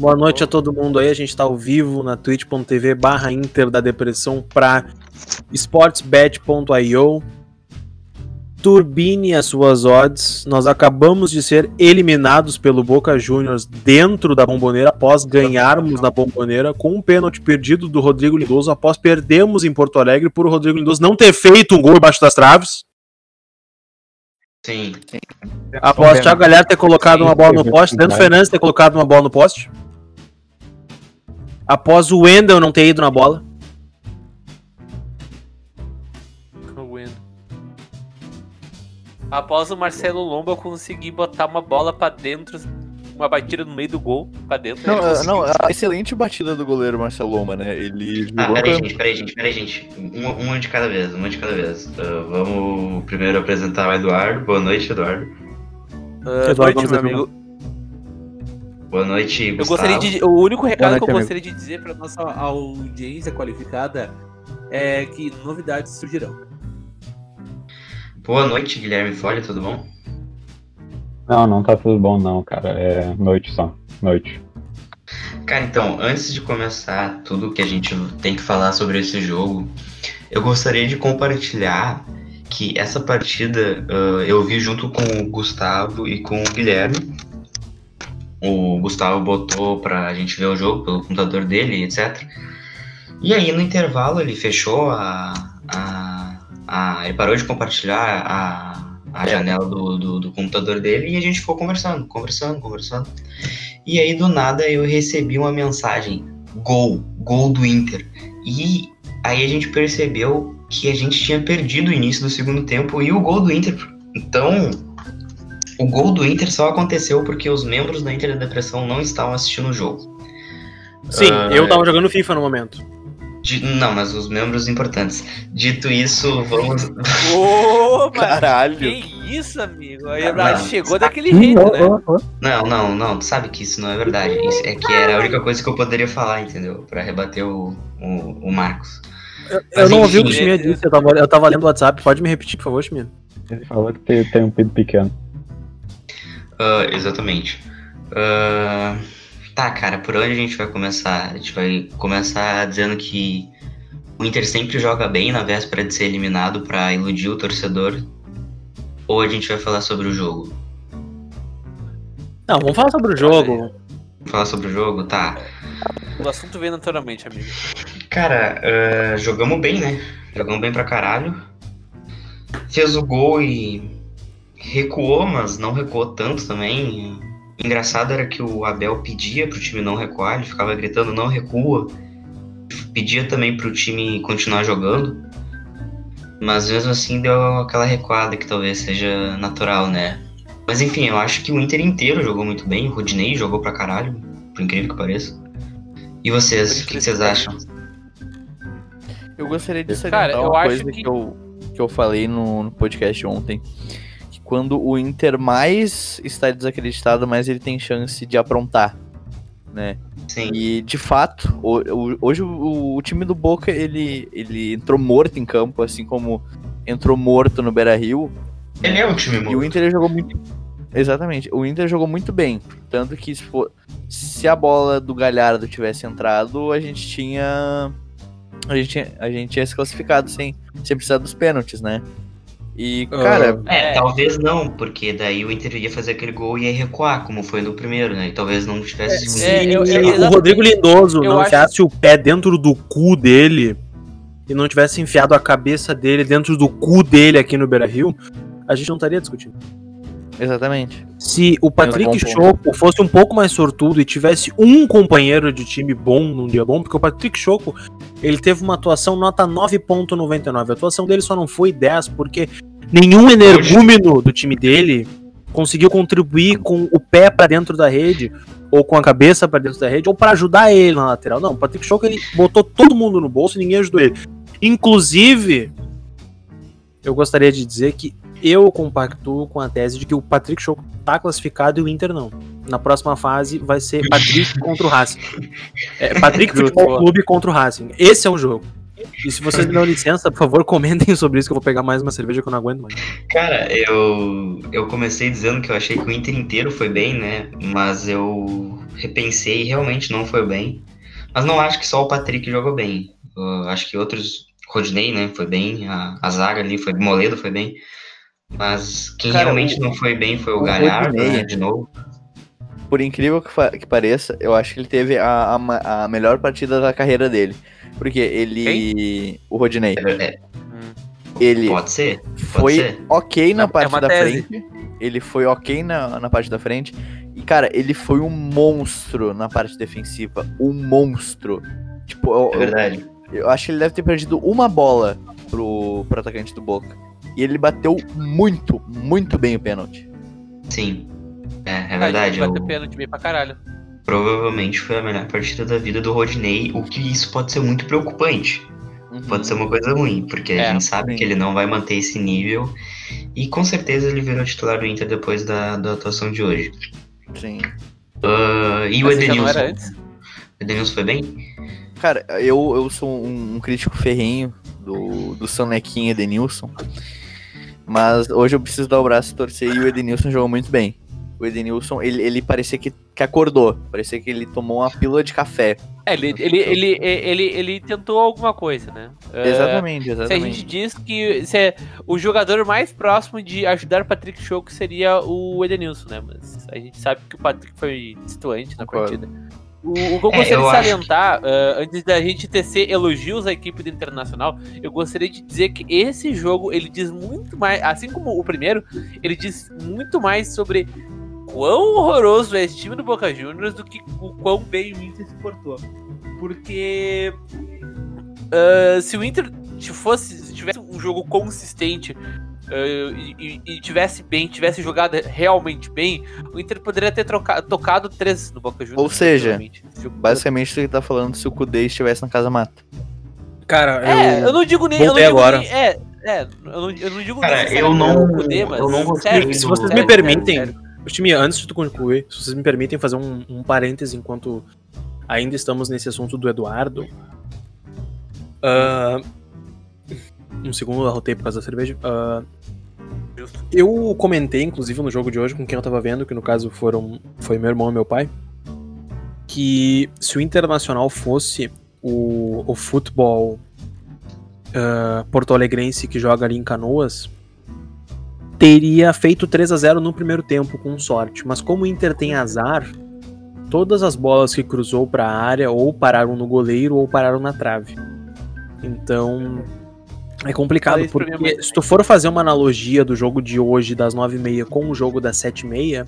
Boa noite a todo mundo aí. A gente tá ao vivo na twitch.tv barra Inter da Depressão pra sportsbet.io. Turbine as suas odds. Nós acabamos de ser eliminados pelo Boca Juniors dentro da bomboneira após ganharmos na bomboneira com um pênalti perdido do Rodrigo Lindoso após perdermos em Porto Alegre por o Rodrigo Lindoso não ter feito um gol embaixo das traves. Sim. Após o Thiago Galhardo ter colocado Sim, uma bola no poste, oportunidade. Fernandes ter colocado uma bola no poste. Após o Wendel não ter ido na bola. Após o Marcelo Lomba conseguir botar uma bola pra dentro, uma batida no meio do gol, pra dentro. Não, conseguiu. não, a excelente batida do goleiro Marcelo Loma, né? Ele Ah, peraí, gente, peraí, gente, peraí, gente. Uma, uma de cada vez, uma de cada vez. Ah, vamos primeiro apresentar o Eduardo. Boa noite, Eduardo. Ah, Eduardo, noite, vamos meu amigo. Boa noite, Eu Gustavo. gostaria de. O único recado noite, que eu amigo. gostaria de dizer pra nossa audiência qualificada é que novidades surgirão. Boa noite, Guilherme Folha, tudo bom? Não, não tá tudo bom não, cara. É noite só. Noite. Cara, então, antes de começar tudo que a gente tem que falar sobre esse jogo, eu gostaria de compartilhar que essa partida ah, eu vi junto com o Gustavo e com o Guilherme. O Gustavo botou pra gente ver o jogo pelo computador dele, etc. E aí no intervalo ele fechou a. a, a- ele parou de compartilhar a, a janela do, do, do computador dele e a gente ficou conversando, conversando, conversando. E aí do nada eu recebi uma mensagem: gol, gol do Inter. E aí a gente percebeu que a gente tinha perdido o início do segundo tempo e o gol do Inter. Então, o gol do Inter só aconteceu porque os membros da Inter da Depressão não estavam assistindo o jogo. Sim, Ah, eu tava jogando FIFA no momento. Di- não, mas os membros importantes. Dito isso, vamos. Ô, mas Caralho. que isso, amigo? Aí Ah, chegou daquele jeito, né? Não, não, não, tu sabe que isso não é verdade. Isso é que era a única coisa que eu poderia falar, entendeu? Pra rebater o, o, o Marcos. Eu Mas não ouvi o que o enfim, Chimia disse, eu tava, eu tava lendo o WhatsApp. Pode me repetir, por favor, Chimia? Ele falou que tem, tem um pinto pequeno. Ah, exatamente. Ah, tá, cara, por onde a gente vai começar? A gente vai começar dizendo que o Inter sempre joga bem na véspera de ser eliminado pra iludir o torcedor. Ou a gente vai falar sobre o jogo? Não, vamos falar sobre o jogo. Vamos falar sobre o jogo? Tá. O assunto vem naturalmente, amigo. Cara, ah, jogamos bem, né? Jogamos bem pra caralho. Fez o gol e recuou, mas não recuou tanto também. Engraçado era que o Abel pedia pro time não recuar, ele ficava gritando não recua. Pedia também pro time continuar jogando. Mas mesmo assim deu aquela recuada que talvez seja natural, né? Mas enfim, eu acho que o Inter inteiro jogou muito bem, o Rodinei jogou pra caralho, por incrível que pareça. E vocês, o que, que vocês acham? Eu gostaria de salientar Cara, eu uma acho coisa que- que... eu, que eu falei no, no podcast ontem. Quando o Inter mais está desacreditado, mais ele tem chance de aprontar, né? Sim. E de fato, hoje o, time do Boca ele, ele entrou morto em campo, assim como entrou morto no Beira Rio. Ele é um time E o morto. Inter jogou muito. Exatamente, o Inter jogou muito bem. Tanto que se, for- se a bola do Galhardo tivesse entrado, a gente tinha. A gente, tinha- a gente tinha se classificado sem, sem precisar dos pênaltis, né? E, cara, É, É. talvez não, porque daí o Inter ia fazer aquele gol e ia recuar, como foi no primeiro, né? E talvez não tivesse. Se É, eu- eu- o. Rodrigo Lindoso não acho- enfiasse o pé dentro do cu dele e não tivesse enfiado a cabeça dele dentro do cu dele aqui no Beira Rio, a gente não estaria discutindo. Exatamente. Se o Patrick. Choco fosse um pouco mais sortudo e tivesse um companheiro de time bom num dia bom, porque o Patrick Choco ele teve uma atuação nota 9.99. A atuação dele só não foi 10 porque nenhum energúmeno do time dele conseguiu contribuir com o pé pra dentro da rede ou com a cabeça pra dentro da rede ou pra ajudar ele na lateral. Não, o Patrick Choco ele botou todo mundo no bolso e ninguém ajudou ele. Inclusive, eu gostaria de dizer que eu compactuo com a tese de que o Patrick Choco tá classificado e o Inter não. Na próxima fase vai ser Patrick contra o Racing. É, Patrick. Futebol Clube contra o Racing. Esse é o jogo. E se vocês me dão licença, por favor, comentem sobre isso que eu vou pegar mais uma cerveja que eu não aguento mais. Cara, eu, eu comecei dizendo que eu achei que o Inter inteiro foi bem, né? Mas eu repensei e realmente não foi bem. Mas não acho que só o Patrick jogou bem. Eu acho que outros. Rodney, né? Foi bem. A, a zaga ali foi. Moledo foi bem. Mas quem Cara, realmente o- não foi bem foi o, o Galhardo, Rodinei- né? De novo. Por incrível que, fa- que pareça, eu acho que ele teve a, a a melhor partida da carreira dele. Porque ele. O Rodinei. É, Ele pode ser. Pode foi ser. ok na É parte uma da tese. frente. Ele foi ok na, na parte da frente. E, cara, ele foi um monstro na parte defensiva. Um monstro. Tipo, eu, É verdade. eu acho que ele deve ter perdido uma bola pro, pro atacante do Boca. E ele bateu muito, muito bem o pênalti. Sim. É, é A gente verdade. bateu eu- pênalti bem pra caralho. provavelmente foi a melhor partida da vida do Rodney, o que isso pode ser muito preocupante. Pode ser uma coisa ruim, porque É, a gente sabe sim. que ele não vai manter esse nível. E com certeza ele virou titular do Inter depois da, da atuação de hoje. Sim. Ah, e o Mas era Edenilson? O Edenilson foi bem? Cara, eu, eu sou um, um crítico ferrenho do, do Sonequinho Edenilson. Mas hoje eu preciso dar o braço e torcer e o Edenilson jogou muito bem. O Edenilson, ele, ele parecia que, que acordou. Parecia que ele tomou uma pílula de café. É, ele, ele, ele, ele, ele tentou alguma coisa, né? É, Exatamente, Se a exatamente. gente diz que se é o jogador mais próximo de ajudar o Patrick Choco seria o Edenilson, né? Mas a gente sabe que o Patrick foi distoante na partida. O, o que eu É, gostaria eu de salientar, ah, antes da gente tecer elogios à equipe do Internacional, eu gostaria de dizer que esse jogo ele diz muito mais, assim como o primeiro, ele diz muito mais sobre quão horroroso é esse time do Boca Juniors do que o quão bem o Inter se portou. Porque ah, se o Inter se fosse, se tivesse um jogo consistente e, e- e tivesse bem, tivesse jogado realmente bem, o Inter poderia ter troca- tocado três no Boca Juniors. Ou seja, Basicamente, você tá falando se o Kudê estivesse na casa mata. Cara, É, eu não digo nem. Eu não agora. nem é, é, eu não, eu não digo Cara, necessariamente eu não- o Kudê, mas eu não gostei sério, Se vocês sério, me permitem, sério, sério. time, antes de tu concluir, se vocês me permitem fazer um, um parêntese enquanto ainda estamos nesse assunto do Eduardo. Ah, um segundo, arrotei por causa da cerveja. Ah, eu comentei, inclusive, no jogo de hoje com quem eu tava vendo, que no caso foram foi meu irmão e meu pai, que se o Internacional fosse o, o futebol ah, porto-alegrense que joga ali em Canoas, teria feito 3 a 0 no primeiro tempo com sorte, mas como o Inter tem azar, todas as bolas que cruzou para a área ou pararam no goleiro ou pararam na trave. Então é complicado porque se tu for fazer uma analogia do jogo de hoje das 9h30 com o jogo das 7h30,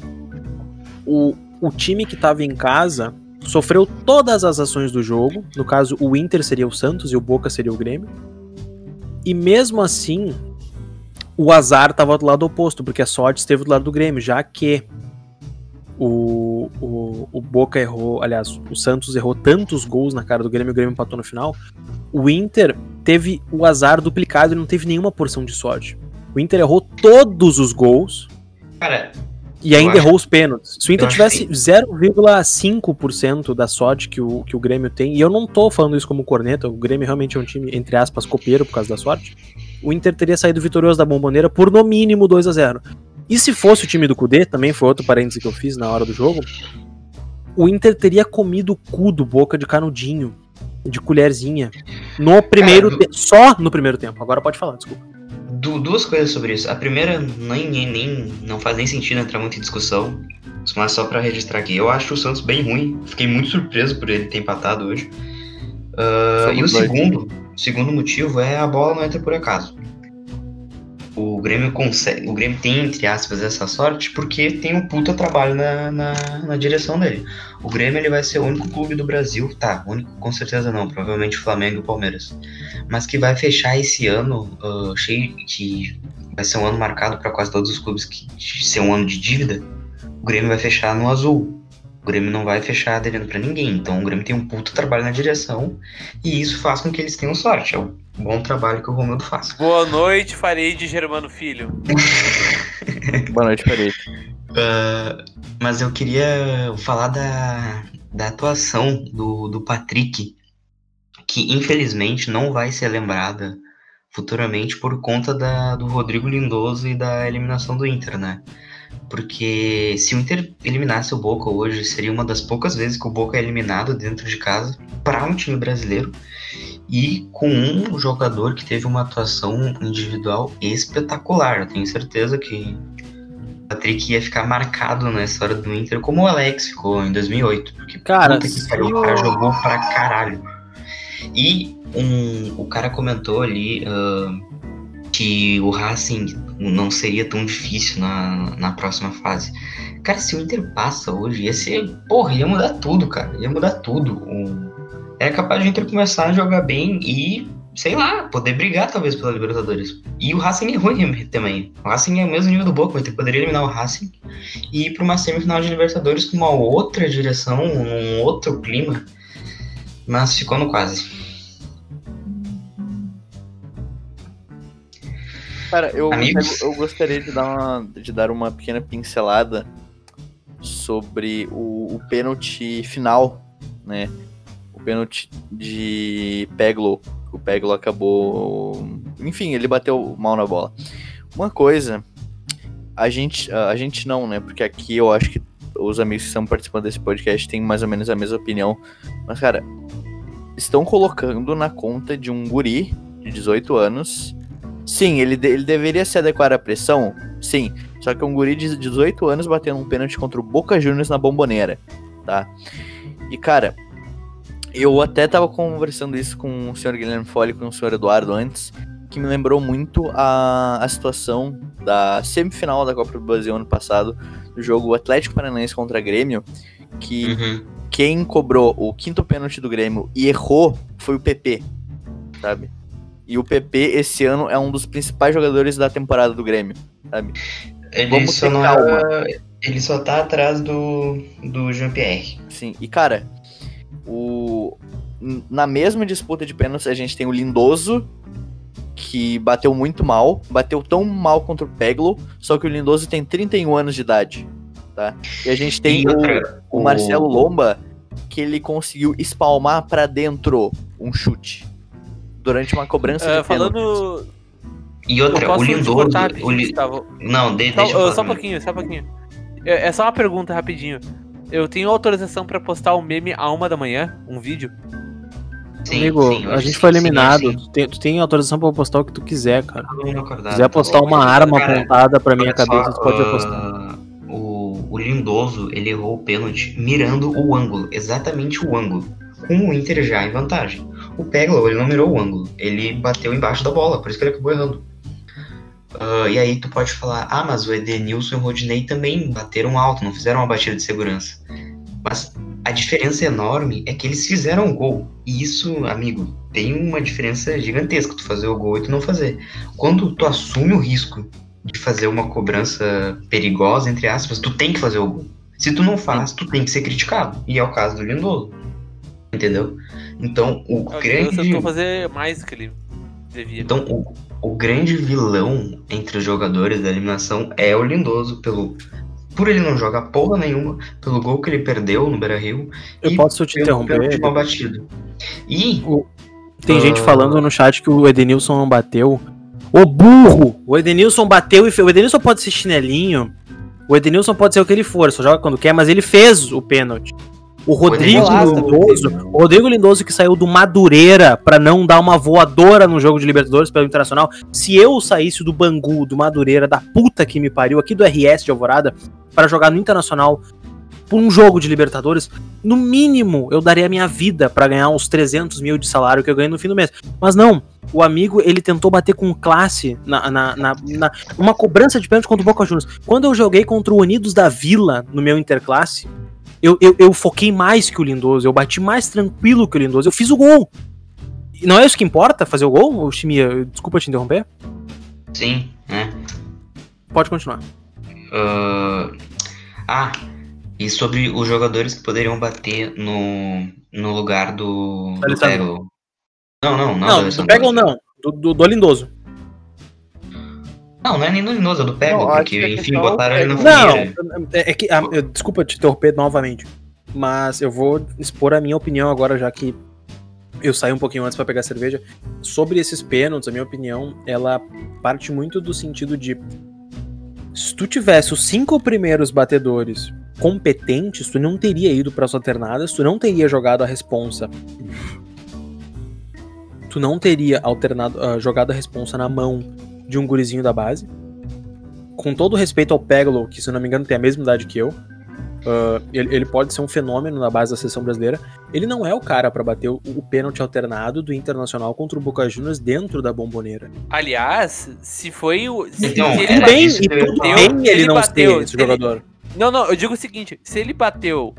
o, o time que estava em casa sofreu todas as ações do jogo. No caso, o Inter seria o Santos e o Boca seria o Grêmio. E mesmo assim, o azar estava do lado oposto, porque a sorte esteve do lado do Grêmio, já que o, o, o Boca errou, aliás, o Santos errou tantos gols na cara do Grêmio, o Grêmio empatou no final. O Inter teve o azar duplicado e não teve nenhuma porção de sorte. O Inter errou todos os gols Cara, e ainda acho- errou os pênaltis. Se o Inter tivesse que- 0,5% da sorte que o, que o Grêmio tem, e eu não tô falando isso como corneta, o Grêmio realmente é um time, entre aspas, copeiro por causa da sorte, o Inter teria saído vitorioso da bomboneira por no mínimo 2 a 0 E se fosse o time do Cudê, também foi outro parêntese que eu fiz na hora do jogo, o Inter teria comido o cu do Boca de canudinho, de colherzinha, no primeiro do- tempo, só no primeiro tempo. Agora pode falar, desculpa. du- duas coisas sobre isso. A primeira nem, nem, nem- não faz nem sentido entrar muito em discussão, mas só pra registrar aqui. Eu acho o Santos bem ruim. Fiquei muito surpreso por ele ter empatado hoje. Ah, e o segundo, o segundo motivo é a bola não entra por acaso. O Grêmio consegue, o Grêmio tem entre aspas essa sorte porque tem um puta trabalho na, na, na direção dele. O Grêmio ele vai ser o único clube do Brasil, tá? Único com certeza não, provavelmente o Flamengo e o Palmeiras, mas que vai fechar esse ano ah, cheio que vai ser um ano marcado para quase todos os clubes que ser um ano de dívida. O Grêmio vai fechar no azul. O Grêmio não vai fechar devendo pra ninguém. Então o Grêmio tem um puto trabalho na direção e isso faz com que eles tenham sorte. É o bom trabalho que o Romildo faz. Boa noite, farei de Germano Filho. Boa noite, Parede. Ah, mas eu queria falar da, da atuação do, do Patrick, que infelizmente não vai ser lembrada futuramente por conta da, do Rodrigo Lindoso e da eliminação do Inter, né? Porque se o Inter eliminasse o Boca hoje, seria uma das poucas vezes que o Boca é eliminado dentro de casa para um time brasileiro e com um jogador que teve uma atuação individual espetacular. Eu tenho certeza que o Patrick ia ficar marcado na história do Inter como o Alex ficou em 2008, porque Cara, puta que pariu, o cara jogou pra caralho. E um, o cara comentou ali ah, que o Racing não seria tão difícil na, na próxima fase. Cara, se o Inter passa hoje, ia ser. Porra, ia mudar tudo, cara. Ia mudar tudo. Era capaz de o Inter começar a jogar bem e, sei lá, poder brigar talvez pela Libertadores. E o Racing é ruim também. O Racing é o mesmo nível do Boca, o Inter poderia eliminar o Racing e ir pra uma semifinal de Libertadores com uma outra direção, num outro clima. Mas ficou no quase. Cara, eu, Amigos? eu gostaria de dar, uma, de dar uma pequena pincelada sobre o, o pênalti final, né? O pênalti de Peglo. O Peglo acabou. Enfim, ele bateu mal na bola. Uma coisa, a gente. A gente não, né? Porque aqui eu acho que os amigos que estão participando desse podcast têm mais ou menos a mesma opinião. Mas, cara, estão colocando na conta de um guri de 18 anos. Sim, ele, de- ele deveria se adequar à pressão, sim. Só que é um guri de 18 anos batendo um pênalti contra o Boca Juniors na bomboneira, tá? E, cara, eu até tava conversando isso com o senhor Guilherme Folli e com o senhor Eduardo antes, que me lembrou muito a, a situação da semifinal da Copa do Brasil ano passado, do jogo Atlético Paranaense contra Grêmio, que Uhum. quem cobrou o quinto pênalti do Grêmio e errou foi o PP, sabe? E o PP esse ano é um dos principais jogadores da temporada do Grêmio, sabe? Ele Vamos só não calma. era- Ele só tá atrás do, do Jean-Pierre. Sim. E cara, o na mesma disputa de pênaltis a gente tem o Lindoso que bateu muito mal, bateu tão mal contra o Peglo, só que o Lindoso tem 31 anos de idade, tá? E a gente tem o, o Marcelo Lomba que ele conseguiu espalmar pra dentro um chute durante uma cobrança Ah, de pênalti. falando. E outra, o Lindoso. O Li... Não, de, Só, deixa eu ah, falar. só um pouquinho, só um pouquinho. É, é só uma pergunta rapidinho. Eu tenho autorização pra postar um meme a uma da manhã, um vídeo. Sim, Amigo, sim, a gente foi sim, eliminado. sim. Tu, tem, tu tem autorização pra postar o que tu quiser, cara. Se quiser tá postar uma arma Cara, apontada pra minha olha só, cabeça, tu pode ah, apostar. o, o Lindoso, ele errou o pênalti mirando o ângulo, exatamente o ângulo, com o Inter já em vantagem. O Peglo, ele não mirou o ângulo, ele bateu embaixo da bola, por isso que ele acabou errando. Ah, e aí tu pode falar, ah, mas o Edenilson e o Rodinei também bateram alto, não fizeram uma batida de segurança. Mas a diferença enorme é que eles fizeram o gol. E isso, amigo, tem uma diferença gigantesca, tu fazer o gol e tu não fazer. Quando tu assume o risco de fazer uma cobrança perigosa, entre aspas, tu tem que fazer o gol. Se tu não faz, tu tem que ser criticado. E é o caso do Lindoso. Entendeu? Então, o Eu grande. tentou fazer mais do que ele devia. Então, o, o grande vilão entre os jogadores da eliminação é o Lindoso, pelo. Por ele não jogar porra nenhuma, pelo gol que ele perdeu no Beira Rio Eu e posso te pelo pênalti interromper? mal batido. E Tem gente Ah. falando no chat que o Edenilson não bateu. Ô burro! O Edenilson bateu e fez. O Edenilson pode ser chinelinho. O Edenilson pode ser o que ele for, só joga quando quer, mas ele fez o pênalti. O Rodrigo Lindoso, o Rodrigo Lindoso que saiu do Madureira pra não dar uma voadora no jogo de Libertadores pelo Internacional. Se eu saísse do Bangu, do Madureira, da puta que me pariu, aqui do RS de Alvorada, pra jogar no Internacional por um jogo de Libertadores, no mínimo eu daria a minha vida pra ganhar uns 300 mil de salário que eu ganho no fim do mês. Mas não, o amigo ele tentou bater com classe na, na, na, na- uma cobrança de pênalti contra o Boca Juniors. Quando eu joguei contra o Unidos da Vila no meu interclasse, eu, eu, eu foquei mais que o Lindoso, eu bati mais tranquilo que o Lindoso, eu fiz o gol. E não é isso que importa, fazer o gol, Chimia? Desculpa te interromper. sim, né? Pode continuar. Ah, ah, e sobre os jogadores que poderiam bater no, no lugar do, do. Não, não, não. Não, do não? Do, do, do Lindoso. Não, não é nem do Lindoso, é do Não, acho porque, que a enfim, botaram ele é- na Não, fogueira. é, é que. ah, eu- desculpa te interromper novamente. Mas eu vou expor a minha opinião agora, já que eu saí um pouquinho antes pra pegar cerveja. Sobre esses pênaltis, a minha opinião, ela parte muito do sentido de se tu tivesse os cinco primeiros batedores competentes, tu não teria ido para as alternadas, tu não teria jogado a responsa. Tu não teria alternado, uh, jogado a responsa na mão de um gurizinho da base. Com todo respeito ao Peglo, que se não me engano tem a mesma idade que eu, Uh, ele, ele, pode ser um fenômeno na base da seleção brasileira. Ele não é o cara para bater o, o pênalti alternado do Internacional contra o Boca Juniors dentro da bomboneira. Aliás, se foi o. Se, Então, se era ele bem, e tudo bem ele, ele não bateu, ser esse se ele- jogador. Não, não, eu digo o seguinte: se ele bateu,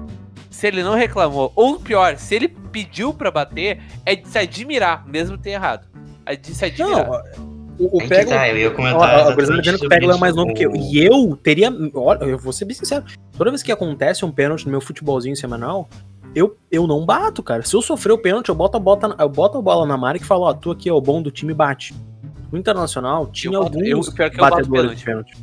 se ele não reclamou, ou pior, se ele pediu pra bater, é de se admirar, mesmo ter errado. É de se admirar. Não, o, o Peglo. tá, eu ia Ó, comentar. ó, O Brasil exatamente dizendo que o Peglo é mais novo que eu. O- E eu teria. Olha, eu vou ser bem sincero. Toda vez que acontece um pênalti no meu futebolzinho semanal, eu, eu não bato, cara. Se eu sofrer o pênalti, eu boto a, bota, eu boto a bola na marca e falo, ó, tu aqui é o bom do time bate. No Internacional tinha Eu bato- eu- alguns pior que eu bato batedores de pênalti.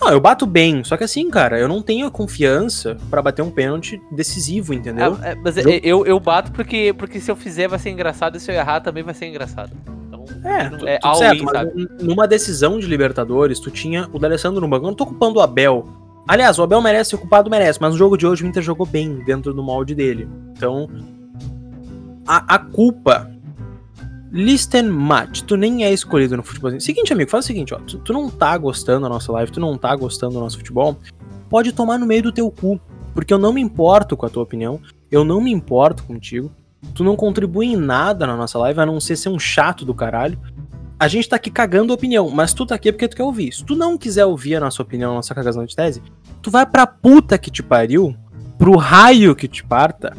Não, eu bato bem, só que assim, cara, eu não tenho a confiança pra bater um pênalti decisivo, entendeu? Ah, é, mas Eu- é, eu, eu bato porque, porque se eu fizer vai ser engraçado e se eu errar também vai ser engraçado. Então, É, não- tu- é tudo certo, in, mas sabe? numa decisão de Libertadores, tu tinha o D'Alessandro no banco. Eu não tô culpando o Abel. Aliás, o Abel merece ser culpado, merece, mas no jogo de hoje o Inter jogou bem dentro do molde dele. Então, a, a culpa. Listen match, tu nem é escolhido no futebol. Seguinte, amigo, faz o seguinte, ó. Tu, tu não tá gostando da nossa live, tu não tá gostando do nosso futebol, pode tomar no meio do teu cu. Porque eu não me importo com a tua opinião, eu não me importo contigo. Tu não contribui em nada na nossa live, a não ser ser um chato do caralho. A gente tá aqui cagando opinião, mas tu tá aqui porque tu quer ouvir. Se tu não quiser ouvir a nossa opinião, a nossa cagação de tese, tu vai pra puta que te pariu, pro raio que te parta,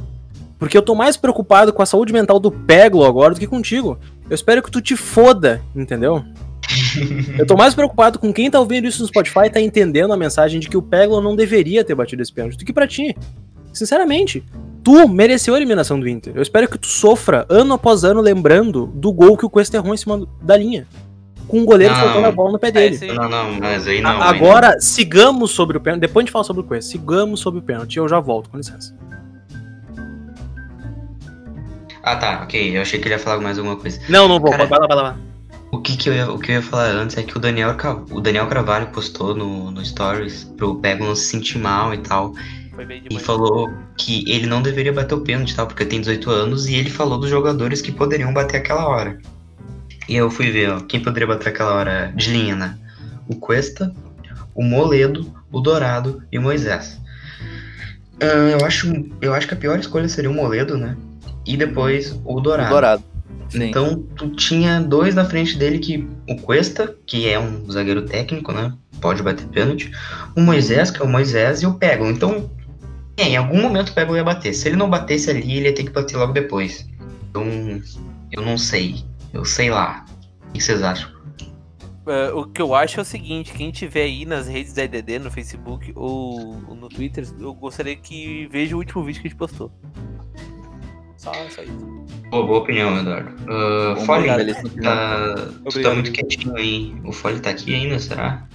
porque eu tô mais preocupado com a saúde mental do Peglo agora do que contigo. Eu espero que tu te foda, entendeu? Eu tô mais preocupado com quem tá ouvindo isso no Spotify e tá entendendo a mensagem de que o Peglo não deveria ter batido esse pênalti do que pra ti. Sinceramente, tu mereceu a eliminação do Inter. Eu espero que tu sofra ano após ano lembrando do gol que o Cuesta errou em cima da linha. Com o goleiro Não. soltando a bola no pé É, dele. aí- Não, não, mas aí não. A- aí Agora, sigamos sobre o pênalti. Depois a gente fala sobre o Cuesta. Sigamos sobre o pênalti. Eu já volto, com licença. Ah, tá, ok. Eu achei que ele ia falar mais alguma coisa. Não, não vou. Cara, vai lá, vai lá. O que, que, eu, ia, o que eu ia falar antes é que o Daniel, o Daniel Carvalho postou no, no Stories pro Pego não se sentir mal e tal. Foi bem E demais. falou que ele não deveria bater o pênalti e tal, porque tem 18 anos. E ele falou dos jogadores que poderiam bater aquela hora. E eu fui ver, ó, quem poderia bater aquela hora de linha, né? O Cuesta, o Moledo, o Dourado e o Moisés. Eu, acho, eu acho que a pior escolha seria o Moledo, né? E depois o Dourado. Dourado. Sim. Então, tu tinha dois na frente dele que o Cuesta, que é um zagueiro técnico, né? Pode bater pênalti. O Moisés, que é o Moisés, e o Pego. Então, é, em algum momento o Pego ia bater. Se ele não batesse ali, ele ia ter que bater logo depois. Então, eu não sei. Eu sei lá. O que vocês acham? É, o que eu acho é o seguinte, quem tiver aí nas redes da EDD, no Facebook ou no Twitter, eu gostaria que veja o último vídeo que a gente postou. Só, só isso. Boa, boa opinião, Eduardo. Uh, Bom, opinião. tá, tu tá muito quietinho aí. O Foley tá aqui ainda, será?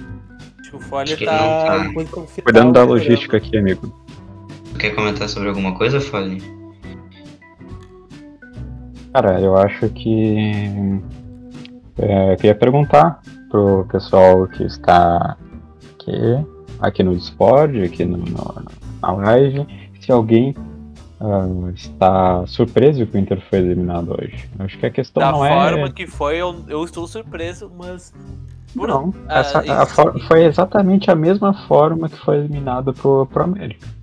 Acho que o Folha Acho tá. tá. Cuidando da do logística aqui, amigo. Quer comentar sobre alguma coisa, Foley? Cara, eu acho que. É, eu queria perguntar pro pessoal que está aqui, aqui no Discord, aqui no, no- na live, se alguém ah, está surpreso que o Inter foi eliminado hoje. Eu acho que a questão Da não forma é. que foi, eu, eu estou surpreso, mas. por- Não, Ah, essa, a isso- for- foi exatamente a mesma forma que foi eliminado pro, pro América.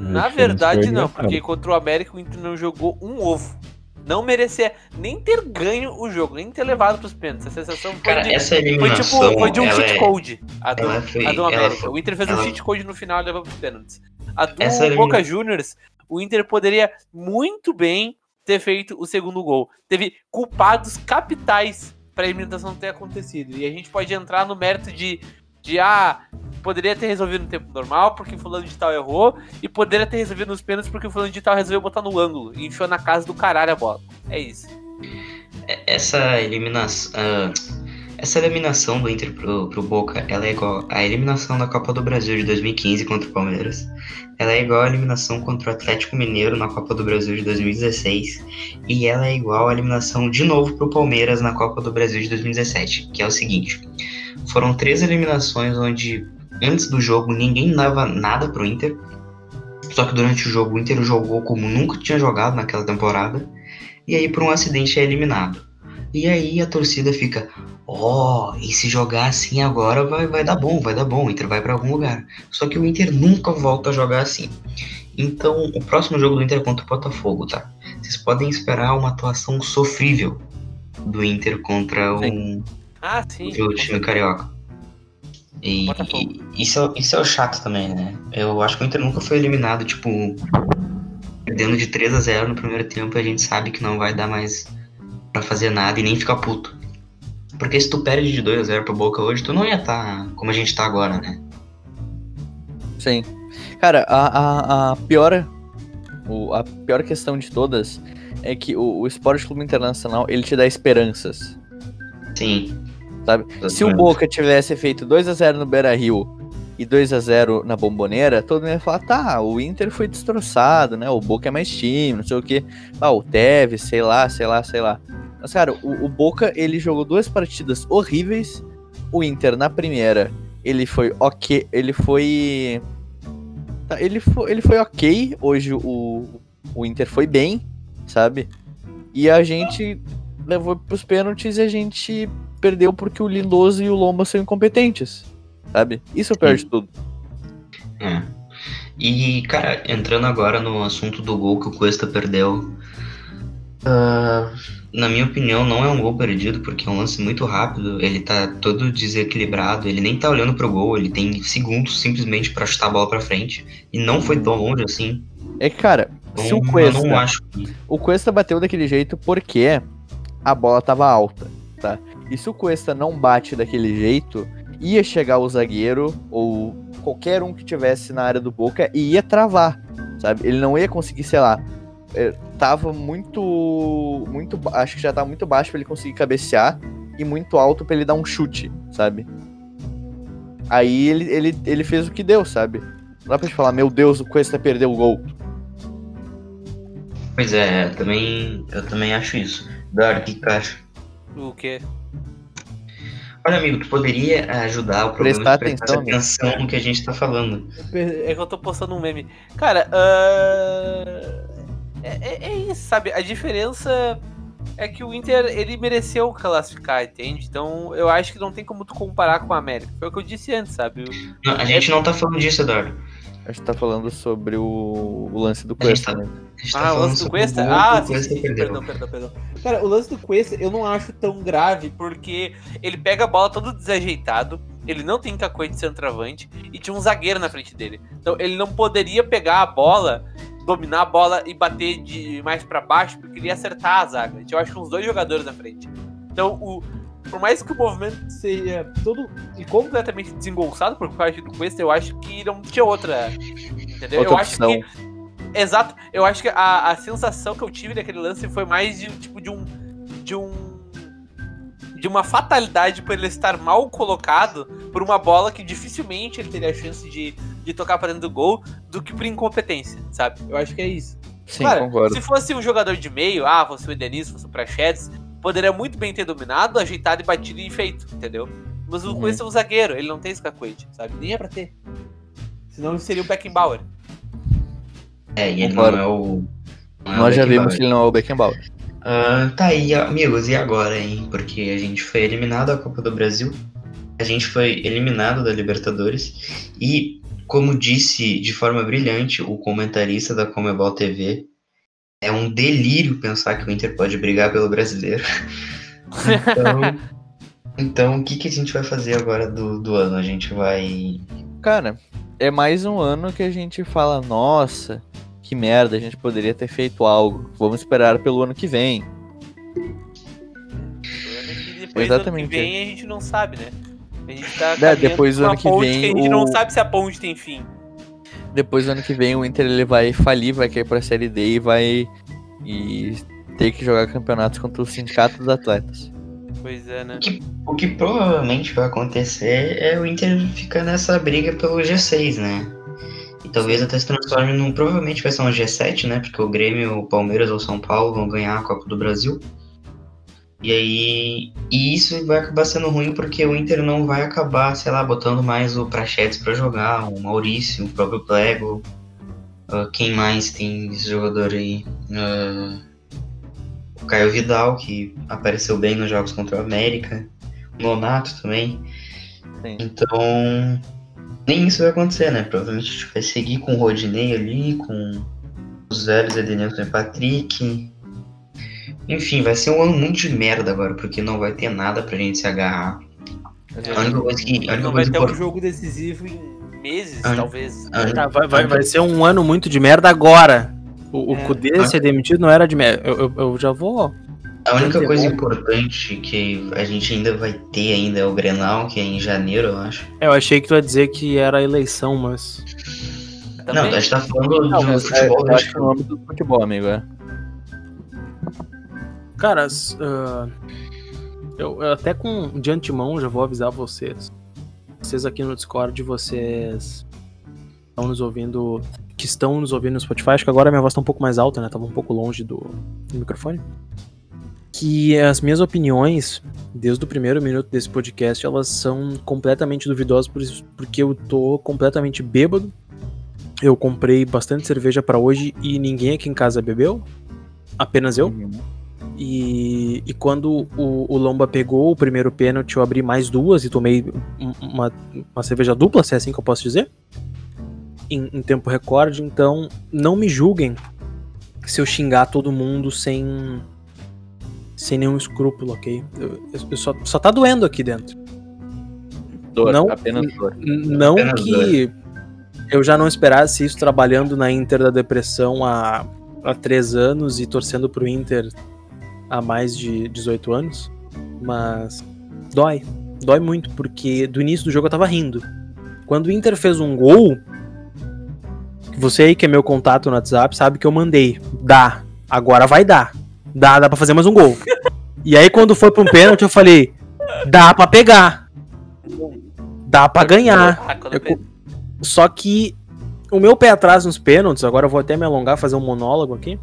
Na verdade, não, porque contra o América o Inter não jogou um ovo. Não merecia nem ter ganho o jogo, nem ter levado pros pênaltis. A sensação foi Cara, de, essa foi, tipo, foi de um cheat é- code. A do, foi- a do América. foi- o Inter fez um ela- cheat code no final e levou pros pênaltis. A do Essa elimina- Boca Juniors, o Inter poderia muito bem ter feito o segundo gol. Teve culpados capitais pra eliminação ter acontecido. E a gente pode entrar no mérito de, de ah, poderia ter resolvido no tempo normal porque fulano de tal errou, e poderia ter resolvido nos pênaltis porque o fulano de tal resolveu botar no ângulo e enfiou na casa do caralho a bola. É isso. essa eliminação. ah, Essa eliminação do Inter pro, pro Boca, ela é igual à eliminação da Copa do Brasil de 2015 contra o Palmeiras. Ela é igual à eliminação contra o Atlético Mineiro na Copa do Brasil de 2016. E ela é igual à eliminação de novo pro Palmeiras na Copa do Brasil de 2017. Que é o seguinte: foram três eliminações onde antes do jogo ninguém dava nada pro Inter. Só que durante o jogo o Inter jogou como nunca tinha jogado naquela temporada. E aí, por um acidente, é eliminado. E aí a torcida fica, ó, oh, e se jogar assim agora vai, vai dar bom, vai dar bom, o Inter vai para algum lugar. Só que o Inter nunca volta a jogar assim. Então, o próximo jogo do Inter é contra o Botafogo, tá? Vocês podem esperar uma atuação sofrível do Inter contra o, Ah, sim. o time carioca. E, e isso, é- isso é o chato também, né? Eu acho que o Inter nunca foi eliminado, tipo, perdendo de 3 a 0 no primeiro tempo, a gente sabe que não vai dar mais pra fazer nada e nem ficar puto. Porque se tu perde de 2 a 0 pro Boca hoje, tu não ia estar como a gente tá agora, né? Sim. Cara, a, a, a pior. o- a pior questão de todas é que o, o Esporte Clube Internacional ele te dá esperanças. Sim. Sabe? Se o Boca tivesse feito 2 a 0 no Beira Rio e 2 a 0 na Bomboneira, todo mundo ia falar, tá, o Inter foi destroçado, né? O Boca é mais time, não sei o quê. Ah, o Tevez, sei lá, sei lá, sei lá. Mas, cara, o, o Boca, ele jogou duas partidas horríveis. O Inter, na primeira, ele foi ok. Ele foi. tá, ele foi, ele foi ok. Hoje o, o Inter foi bem, sabe? E a gente levou pros pênaltis e a gente perdeu porque o Lindoso e o Lomba são incompetentes, sabe? Isso é o pior de tudo. É. E, cara, entrando agora no assunto do gol que o Cuesta perdeu. ah, na minha opinião, não é um gol perdido, porque é um lance muito rápido. Ele tá todo desequilibrado, ele nem tá olhando pro gol, ele tem segundos simplesmente pra chutar a bola pra frente. E não foi tão longe assim. É que, cara, se o Então, Cuesta, Eu não acho que. o Cuesta bateu daquele jeito porque a bola tava alta, tá? E se o Cuesta não bate daquele jeito, ia chegar o zagueiro ou qualquer um que tivesse na área do Boca e ia travar, sabe? Ele não ia conseguir, sei lá, é, tava muito muito, acho que já tá muito baixo pra ele conseguir cabecear e muito alto pra ele dar um chute, sabe? Aí ele, ele, ele fez o que deu, sabe? Não dá pra gente falar, meu Deus, o Cuesta perdeu o gol. Pois é, eu também, eu também acho isso. Dor, o que tu acha? O quê? Olha, amigo, tu poderia ajudar o programa Prestar de prestar atenção, amigo. atenção no que a gente tá falando. É que eu tô postando um meme. Cara, ah, é, é- é isso, sabe? A diferença é que o Inter, ele mereceu classificar, entende? Então, eu acho que não tem como tu comparar com a América. Foi o que eu disse antes, sabe? O- Não, a gente não tá falando disso, Eduardo. A gente tá falando sobre o, o lance do Cuesta, tá- né? Tá Ah, o lance do Cuesta? Ah, sim, sim, sim, perdão, perdão, perdão. Cara, o lance do Cuesta eu não acho tão grave, porque ele pega a bola todo desajeitado, ele não tem cacoete de centroavante e tinha um zagueiro na frente dele. Então ele não poderia pegar a bola, dominar a bola e bater de mais pra baixo, porque ele ia acertar a zaga. Tinha, eu acho, uns dois jogadores na frente. Então, o, por mais que o movimento seja todo e completamente desengolçado por parte do Cuesta, eu acho que não tinha outra. Entendeu? Outra eu acho opção. que Exato. Eu acho que a, a sensação que eu tive naquele lance foi mais de tipo de um de um de uma fatalidade por ele estar mal colocado por uma bola que dificilmente ele teria a chance de, de tocar para dentro do gol do que por incompetência, sabe? Eu acho que é isso. Sim, Claro, concordo. se fosse um jogador de meio, ah, fosse o Edenilson, fosse o Prachedes, poderia muito bem ter dominado, ajeitado e batido e feito, entendeu? Mas o Uhum. Cuesta é um zagueiro, ele não tem esse cacoete, sabe? Nem é pra ter. Senão ele seria o Beckenbauer. É, e ele Concordo. não é o. não é o Nós já Beckenbauer. vimos que ele não é o Beckenbauer. Ah, tá aí, amigos, e agora, hein? Porque a gente foi eliminado da Copa do Brasil, a gente foi eliminado da Libertadores, e, como disse de forma brilhante o comentarista da Comebol TV, é um delírio pensar que o Inter pode brigar pelo brasileiro. Então, então o que, que a gente vai fazer agora do, do ano? A gente vai. Cara, é mais um ano que a gente fala, nossa, que merda, a gente poderia ter feito algo. Vamos esperar pelo ano que vem. Depois Exatamente. do ano que vem a gente não sabe, né? A gente tá É, depois do ano que ponte vem, que a gente o- não sabe se a ponte tem fim. Depois do ano que vem o Inter ele vai falir, vai cair pra Série D e vai e ter que jogar campeonatos contra o sindicato dos atletas. Pois é, né? O que provavelmente vai acontecer é o Inter ficar nessa briga pelo G6, né? E talvez até se transforme num. Provavelmente vai ser um G7, né? Porque o Grêmio, o Palmeiras ou o São Paulo vão ganhar a Copa do Brasil. E aí. E isso vai acabar sendo ruim porque o Inter não vai acabar, sei lá, botando mais o Prachetes pra jogar, o Maurício, o próprio Plego. Uh, quem mais tem esse jogador aí? Uh, o Caio Vidal, que apareceu bem nos jogos contra o América. O Nonato também. Sim. Então. Nem isso vai acontecer, né? Provavelmente a gente vai seguir com o Rodinei ali, com os velhos Edenilson e Patrick. Enfim, vai ser um ano muito de merda agora, porque não vai ter nada pra gente se agarrar. A única coisa que. A única Não vai coisa ter um jogo decisivo em meses, Ah, talvez. a única- Tá, vai, vai, vai ser um ano muito de merda agora. O, o É. Kudê ser demitido não era de merda. Eu, eu, eu já vou. A única coisa bom. importante que a gente ainda vai ter ainda é o Grenal, que é em janeiro, eu acho. Eu achei que tu ia dizer que era a eleição, mas. Não, Também. a gente tá falando Não, de é, futebol eu desde acho que é o nome do futebol, amigo, é. Cara, ah, eu, eu até com de antemão já vou avisar vocês. Vocês aqui no Discord, vocês estão nos ouvindo. Que estão nos ouvindo no Spotify, acho que agora minha voz tá um pouco mais alta, né? Tava um pouco longe do, do microfone. Que as minhas opiniões, desde o primeiro minuto desse podcast, elas são completamente duvidosas por isso- porque eu tô completamente bêbado. Eu comprei bastante cerveja pra hoje e ninguém aqui em casa bebeu. Apenas eu. Uhum. E, e quando o, o Lomba pegou o primeiro pênalti, eu abri mais duas e tomei um- uma, uma cerveja dupla, se é assim que eu posso dizer, em, em tempo recorde. Então, não me julguem se eu xingar todo mundo sem, sem nenhum escrúpulo, ok? Eu, eu só, só tá doendo aqui dentro. Dor, Não- apenas dor. Não Apenas que eu já não esperasse isso trabalhando na Inter da Depressão há, há três anos e torcendo pro Inter há mais de 18 anos, mas dói. Dói muito, porque do início do jogo eu tava rindo. Quando o Inter fez um gol, você aí que é meu contato no WhatsApp sabe que eu mandei. Dá, agora vai dar. Dá, dá pra fazer mais um gol. E aí quando foi pra um pênalti eu falei, dá pra pegar. Dá pra ganhar. Eu Só que o meu pé atrás nos pênaltis, agora eu vou até me alongar, fazer um monólogo aqui,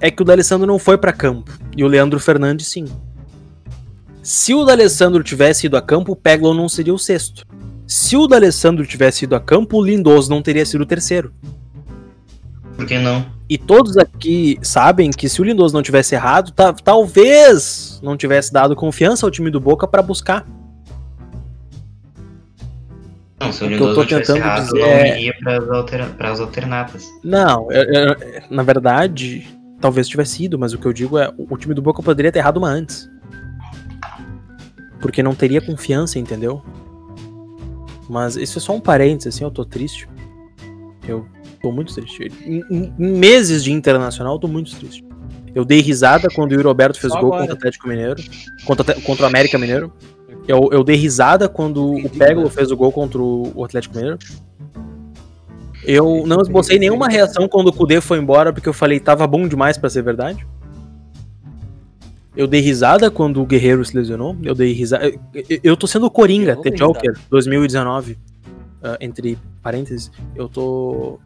é que o D'Alessandro não foi pra campo. E o Leandro Fernandes sim. Se o D'Alessandro tivesse ido a campo, o Peglow não seria o sexto. Se o D'Alessandro tivesse ido a campo, o Lindoso não teria sido o terceiro. Por que não? E todos aqui sabem que se o Lindoso não tivesse errado, ta- talvez não tivesse dado confiança ao time do Boca pra buscar. Não, se o O que eu Lindoso tô tentando errado, dizer não é- iria altera... pras alternatas. Não, eu- eu- na verdade, talvez tivesse ido, mas o que eu digo é o time do Boca poderia ter errado uma antes. Porque não teria confiança, entendeu? Mas isso é só um parênteses, assim, eu tô triste. Eu tô muito triste. Em, em- em meses de internacional, eu tô muito triste. Eu dei risada quando o Yuri Roberto fez Só gol agora. contra o Atlético Mineiro. Contra, o- contra o América Mineiro. Eu, eu dei risada quando o Peglo fez o gol contra o Atlético Mineiro. Eu não esbocei nenhuma reação quando o Kudê foi embora, porque eu falei tava bom demais pra ser verdade. Eu dei risada quando o Guerreiro se lesionou. Eu dei risada. Eu, tô sendo o Coringa, The Joker, 2019. ah, entre parênteses. Eu tô.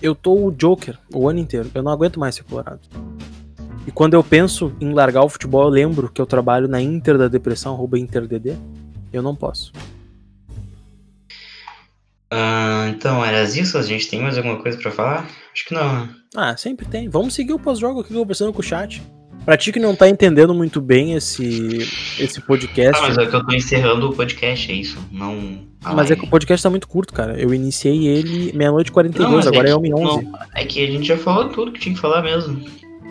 Eu tô o Joker o ano inteiro. Eu não aguento mais ser colorado. E quando eu penso em largar o futebol, eu lembro que eu trabalho na Inter da Depressão, arroba InterDD. Eu não posso. Ah, então, era isso? A gente tem mais alguma coisa pra falar? Acho que não. né? Ah, sempre tem. Vamos seguir o pós-jogo aqui conversando com o chat. Pra ti que não tá entendendo muito bem esse, esse podcast. Ah, mas é que eu tô encerrando o podcast, é isso. Não. Mas é que o podcast tá muito curto, cara. Eu iniciei ele meia-noite e 42, Não, mas agora é que- 1 e 11. não, é que a gente já falou tudo que tinha que falar mesmo.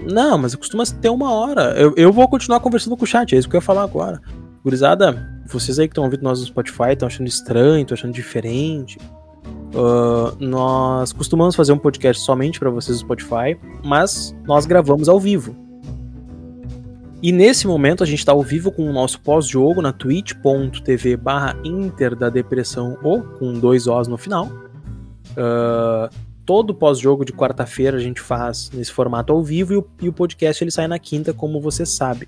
Não, mas costuma ter uma hora. Eu, eu vou continuar conversando com o chat, é isso que eu ia falar agora. Gurizada, vocês aí que estão ouvindo nós no Spotify, estão achando estranho, estão achando diferente. Ah, nós costumamos fazer um podcast somente para vocês no Spotify, mas nós gravamos ao vivo. E nesse momento a gente está ao vivo com o nosso pós-jogo na twitch.tv barra Inter da Depressão ou com dois Os no final. Ah, todo pós-jogo de quarta-feira a gente faz nesse formato ao vivo e o, e o podcast ele sai na quinta, como você sabe.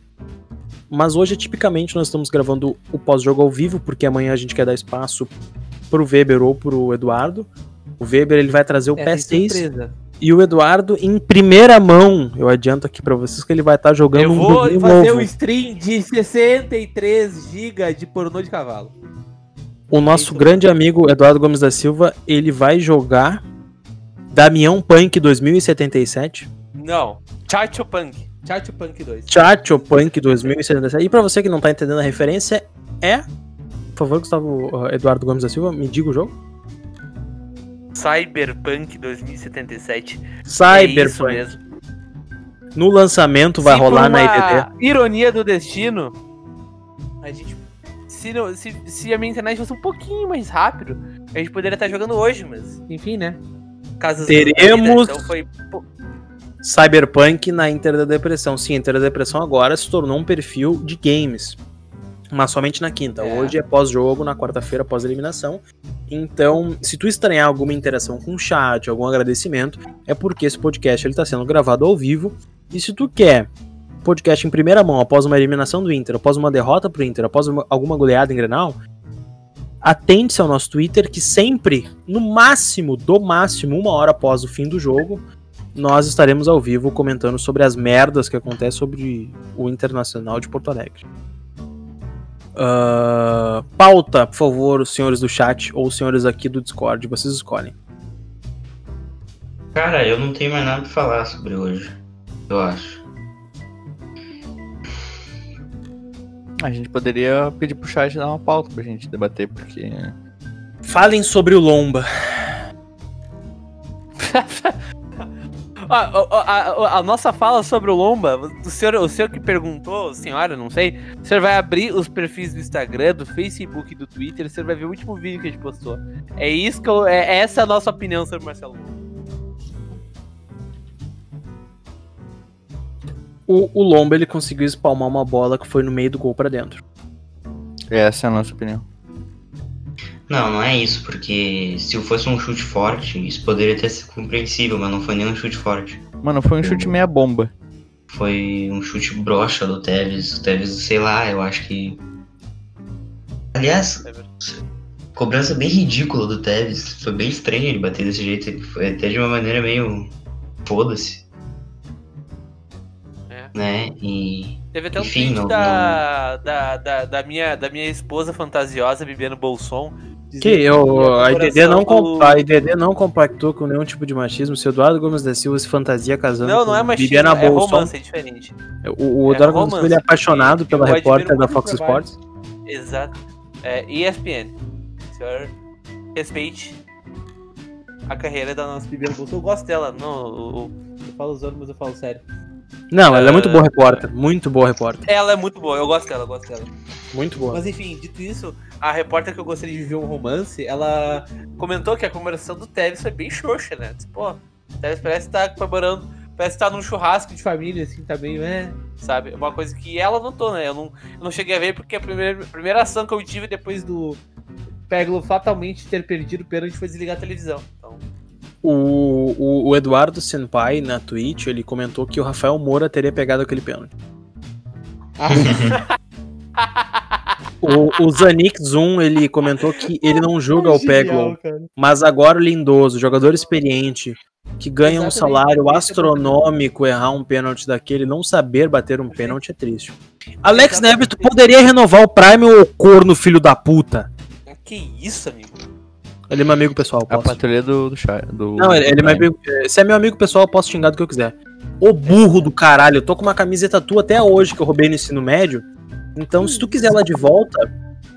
Mas hoje, tipicamente, nós estamos gravando o pós-jogo ao vivo, porque amanhã a gente quer dar espaço pro Weber ou pro Eduardo. O Weber ele vai trazer o É, tem PS6 surpresa. e o Eduardo em primeira mão. Eu adianto aqui pra vocês que ele vai estar jogando Eu um vou joguinho fazer novo. um stream de 63 GB de pornô de cavalo. O nosso Isso. grande amigo Eduardo Gomes da Silva, ele vai jogar Damião Punk 2077, Não, Chacho Punk. Chacho Punk 2. Chacho Punk 2077. E pra você que não tá entendendo a referência, é. Por favor, Gustavo uh, Eduardo Gomes da Silva, me diga o jogo. Cyberpunk 2077. É isso Cyberpunk. mesmo. No lançamento vai Se rolar por na IDD. Ironia do destino. A gente. Se, não- se, se a minha internet fosse um pouquinho mais rápido, a gente poderia estar jogando hoje, mas. Enfim, né? Casos Teremos- Então foi. Cyberpunk na Inter da Depressão. Sim, a Inter da Depressão agora se tornou um perfil de games. Mas somente na quinta. É. Hoje é pós-jogo, na quarta-feira, pós-eliminação. Então, se tu estranhar alguma interação com o chat, algum agradecimento, é porque esse podcast está sendo gravado ao vivo. E se tu quer podcast em primeira mão após uma eliminação do Inter, após uma derrota pro Inter, após uma- alguma goleada em Grenal, atente-se ao nosso Twitter, que sempre, no máximo, do máximo, uma hora após o fim do jogo, nós estaremos ao vivo comentando sobre as merdas que acontecem sobre o Internacional de Porto Alegre. Ah, pauta, por favor, os senhores do chat ou os senhores aqui do Discord, vocês escolhem. Cara, eu não tenho mais nada pra falar sobre hoje. Eu acho. A gente poderia pedir pro chat dar uma pauta pra gente debater, porque. Falem sobre o Lomba. A, a- a- nossa fala sobre o Lomba, o senhor, o senhor que perguntou, senhora, não sei, o senhor vai abrir os perfis do Instagram, do Facebook e do Twitter, o senhor vai ver o último vídeo que a gente postou. É isso que eu, é essa a nossa opinião sobre o Marcelo Lomba. O, o Lomba ele conseguiu espalmar uma bola que foi no meio do gol pra dentro. Essa é a nossa opinião. Não, não é isso, porque se fosse um chute forte, isso poderia ter sido compreensível, mas não foi nem um chute forte. Mano, foi um chute meia bomba. Foi um chute broxa do Tevez. O Tevez, sei lá, eu acho que. Aliás, cobrança bem ridícula do Tevez. Foi bem estranho ele bater desse jeito. Foi até de uma maneira meio. Foda-se. É. Né? E. Teve até um Enfim, tweet não- da, Da, da, da minha, da minha esposa fantasiosa bebendo bolson. Que eu, a IDD, não do- comp- a IDD não compactou com nenhum tipo de machismo. Se o Eduardo Gomes da Silva se fantasia casando Não, não é machismo, é Bolson, romance, é diferente. O, o É Eduardo Gomes da Silva é apaixonado pela repórter da Fox trabalho. Sports. Exato. É, ESPN. Senhor respeite a carreira da nossa Bibiana Bolson. Eu gosto dela. Não, eu, eu, eu falo usando, mas eu falo sério. Não, ela é muito Ah. boa repórter. Muito boa repórter. Ela é muito boa, eu gosto dela, eu gosto dela. Muito boa. Mas enfim, dito isso, a repórter que eu gostaria de ver um romance, ela comentou que a comemoração do Tevez foi bem xoxa, né? Pô, o Tevez parece estar comemorando, parece estar num churrasco de família, assim, tá meio, é, sabe? Uma coisa que ela notou, né? Eu não, eu não cheguei a ver porque a primeira, a primeira ação que eu tive depois do Peglo fatalmente ter perdido o pênalti foi desligar a televisão. O, o, o Eduardo Senpai, na Twitch, ele comentou que o Rafael Moura teria pegado aquele pênalti. O, o Zanik Zoom, ele comentou que ele não julga o Peglo, mas agora o Lindoso, jogador experiente, que ganha um Exatamente, salário esse é o astronômico, errar um pênalti daquele, não saber bater um pênalti é triste. Alex. Neves, tu poderia renovar o Prime ou corno, filho da puta? Que isso, amigo? Ele é meu amigo pessoal, A posso. patrulha do, do. Do, Não, ele, ele é meu amigo, se é meu amigo pessoal, eu posso xingar do que eu quiser. Ô burro do caralho, eu tô com uma camiseta tua até hoje que eu roubei no ensino médio. Então, se tu quiser ela de volta,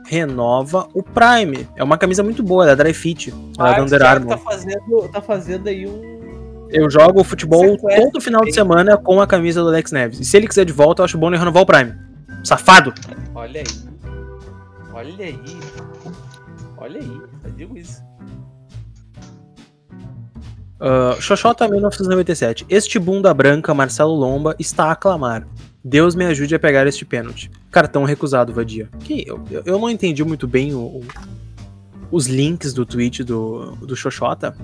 renova o Prime. É uma camisa muito boa, ela é dry fit. Ela é da Under Armour. tá fazendo, tá fazendo aí um. Eu jogo futebol todo final de semana com a camisa do Alex Neves. E se ele quiser de volta, eu acho bom ele renovar o Prime. Safado! Olha aí. Olha aí. Olha aí, eu digo isso. Uh, Xoxota 1997. Este bunda branca, Marcelo Lomba, está a aclamar. Deus me ajude a pegar este pênalti. Cartão recusado, Vadia. Que eu, eu- não entendi muito bem o- o- os links do tweet do, do Xoxota.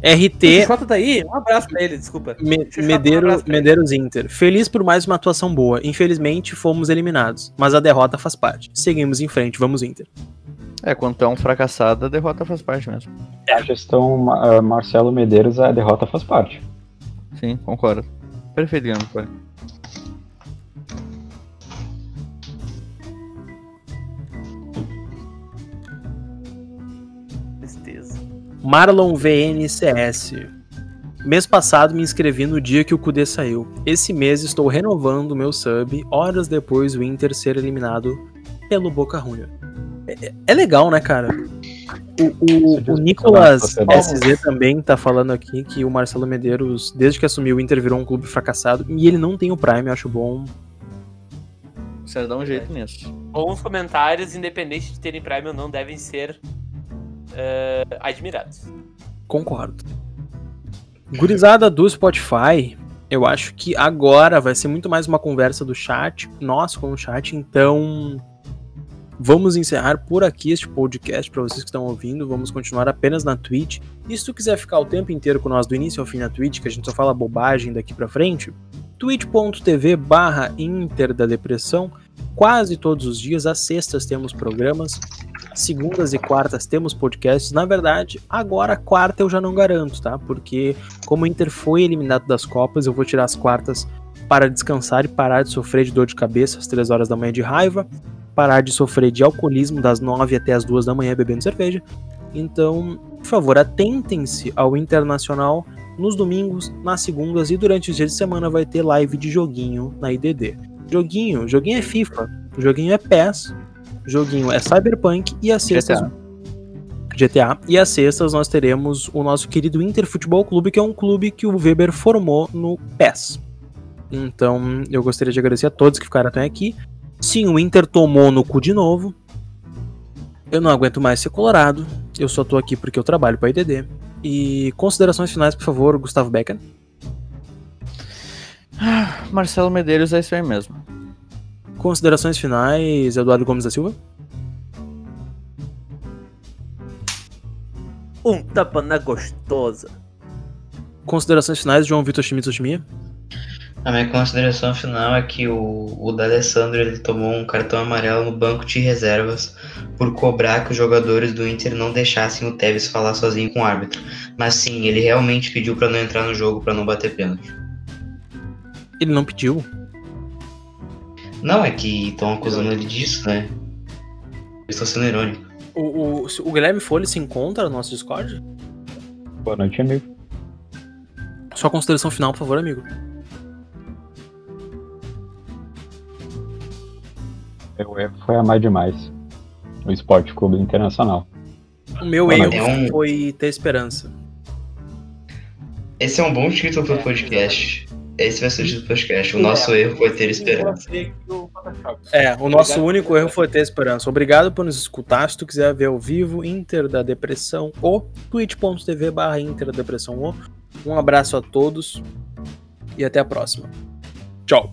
RT Xota tá aí? Um abraço pra ele, desculpa. Me- um Medeiro- ele. Medeiros Inter. Feliz por mais uma atuação boa. Infelizmente, fomos eliminados. Mas a derrota faz parte. Seguimos em frente, vamos Inter. É, quando tu é um fracassado, a derrota faz parte mesmo. A gestão ah, Marcelo Medeiros, a derrota faz parte. Sim, concordo. Perfeito, Guilherme. foi. Tristeza. Marlon VNCS. Mês passado me inscrevi no dia que o Kudê saiu. Esse mês estou renovando meu sub, horas depois do Inter ser eliminado pelo Boca Juniors. É, é legal, né, cara? O, o, o Nicolas. SZ também tá falando aqui que o Marcelo Medeiros, desde que assumiu o Inter, virou um clube fracassado. E ele não tem o Prime, eu acho bom. Você dá um jeito nisso. Bons comentários, independente de terem Prime ou não, devem ser eh, admirados. Concordo. Gurizada do Spotify, eu acho que agora vai ser muito mais uma conversa do chat, nós com o chat, então vamos encerrar por aqui este podcast para vocês que estão ouvindo, vamos continuar apenas na Twitch. E se tu quiser ficar o tempo inteiro com nós do início ao fim na Twitch, que a gente só fala bobagem daqui pra frente, twitch.tv barra Inter da Depressão, quase todos os dias, às sextas temos programas, segundas e quartas temos podcasts. Na verdade, agora quarta eu já não garanto, tá? Porque como o Inter foi eliminado das Copas, eu vou tirar as quartas para descansar e parar de sofrer de dor de cabeça às 3 horas da manhã de raiva, parar de sofrer de alcoolismo das 9 até as 2 da manhã bebendo cerveja. Então, por favor, atentem-se ao Internacional nos domingos, nas segundas e durante os dias de semana vai ter live de joguinho na IDD. Joguinho, joguinho é FIFA, joguinho é PES, joguinho é Cyberpunk e às sextas GTA. GTA. E às sextas nós teremos o nosso querido Inter Futebol Clube, que é um clube que o Weber formou no PES. Então eu gostaria de agradecer a todos que ficaram até aqui. Sim, o Inter tomou no cu de novo. Eu não aguento mais ser colorado. Eu só tô aqui porque eu trabalho para IDD. E considerações finais, por favor, Gustavo Becker. Marcelo Medeiros é isso aí mesmo. Considerações finais, Eduardo Gomes da Silva. Um tapa na gostosa. Considerações finais, João Vitor Schmidt Oshimia. A minha consideração final é que o, o D'Alessandro ele tomou um cartão amarelo no banco de reservas por cobrar que os jogadores do Inter não deixassem o Tevez falar sozinho com o árbitro. Mas sim, ele realmente pediu pra não entrar no jogo pra não bater pênalti. Ele não pediu. Não, é que estão acusando ele disso, né? Eu estou sendo irônico. O, o, o Guilherme Folha se encontra no nosso Discord? Boa noite, amigo. Sua consideração final, por favor, amigo. Meu erro foi amar demais. O Esporte Clube Internacional. O meu Boa erro noite. É um- foi ter esperança. Esse é um bom título pro podcast. Esse vai ser o título do podcast. O nosso erro foi ter esperança. É, o nosso Obrigado único erro foi ter esperança. Obrigado por nos escutar. Se tu quiser ver ao vivo, Inter da Depressão ou twitch.tv barra Inter da Depressão ou. Um abraço a todos e até a próxima. Tchau.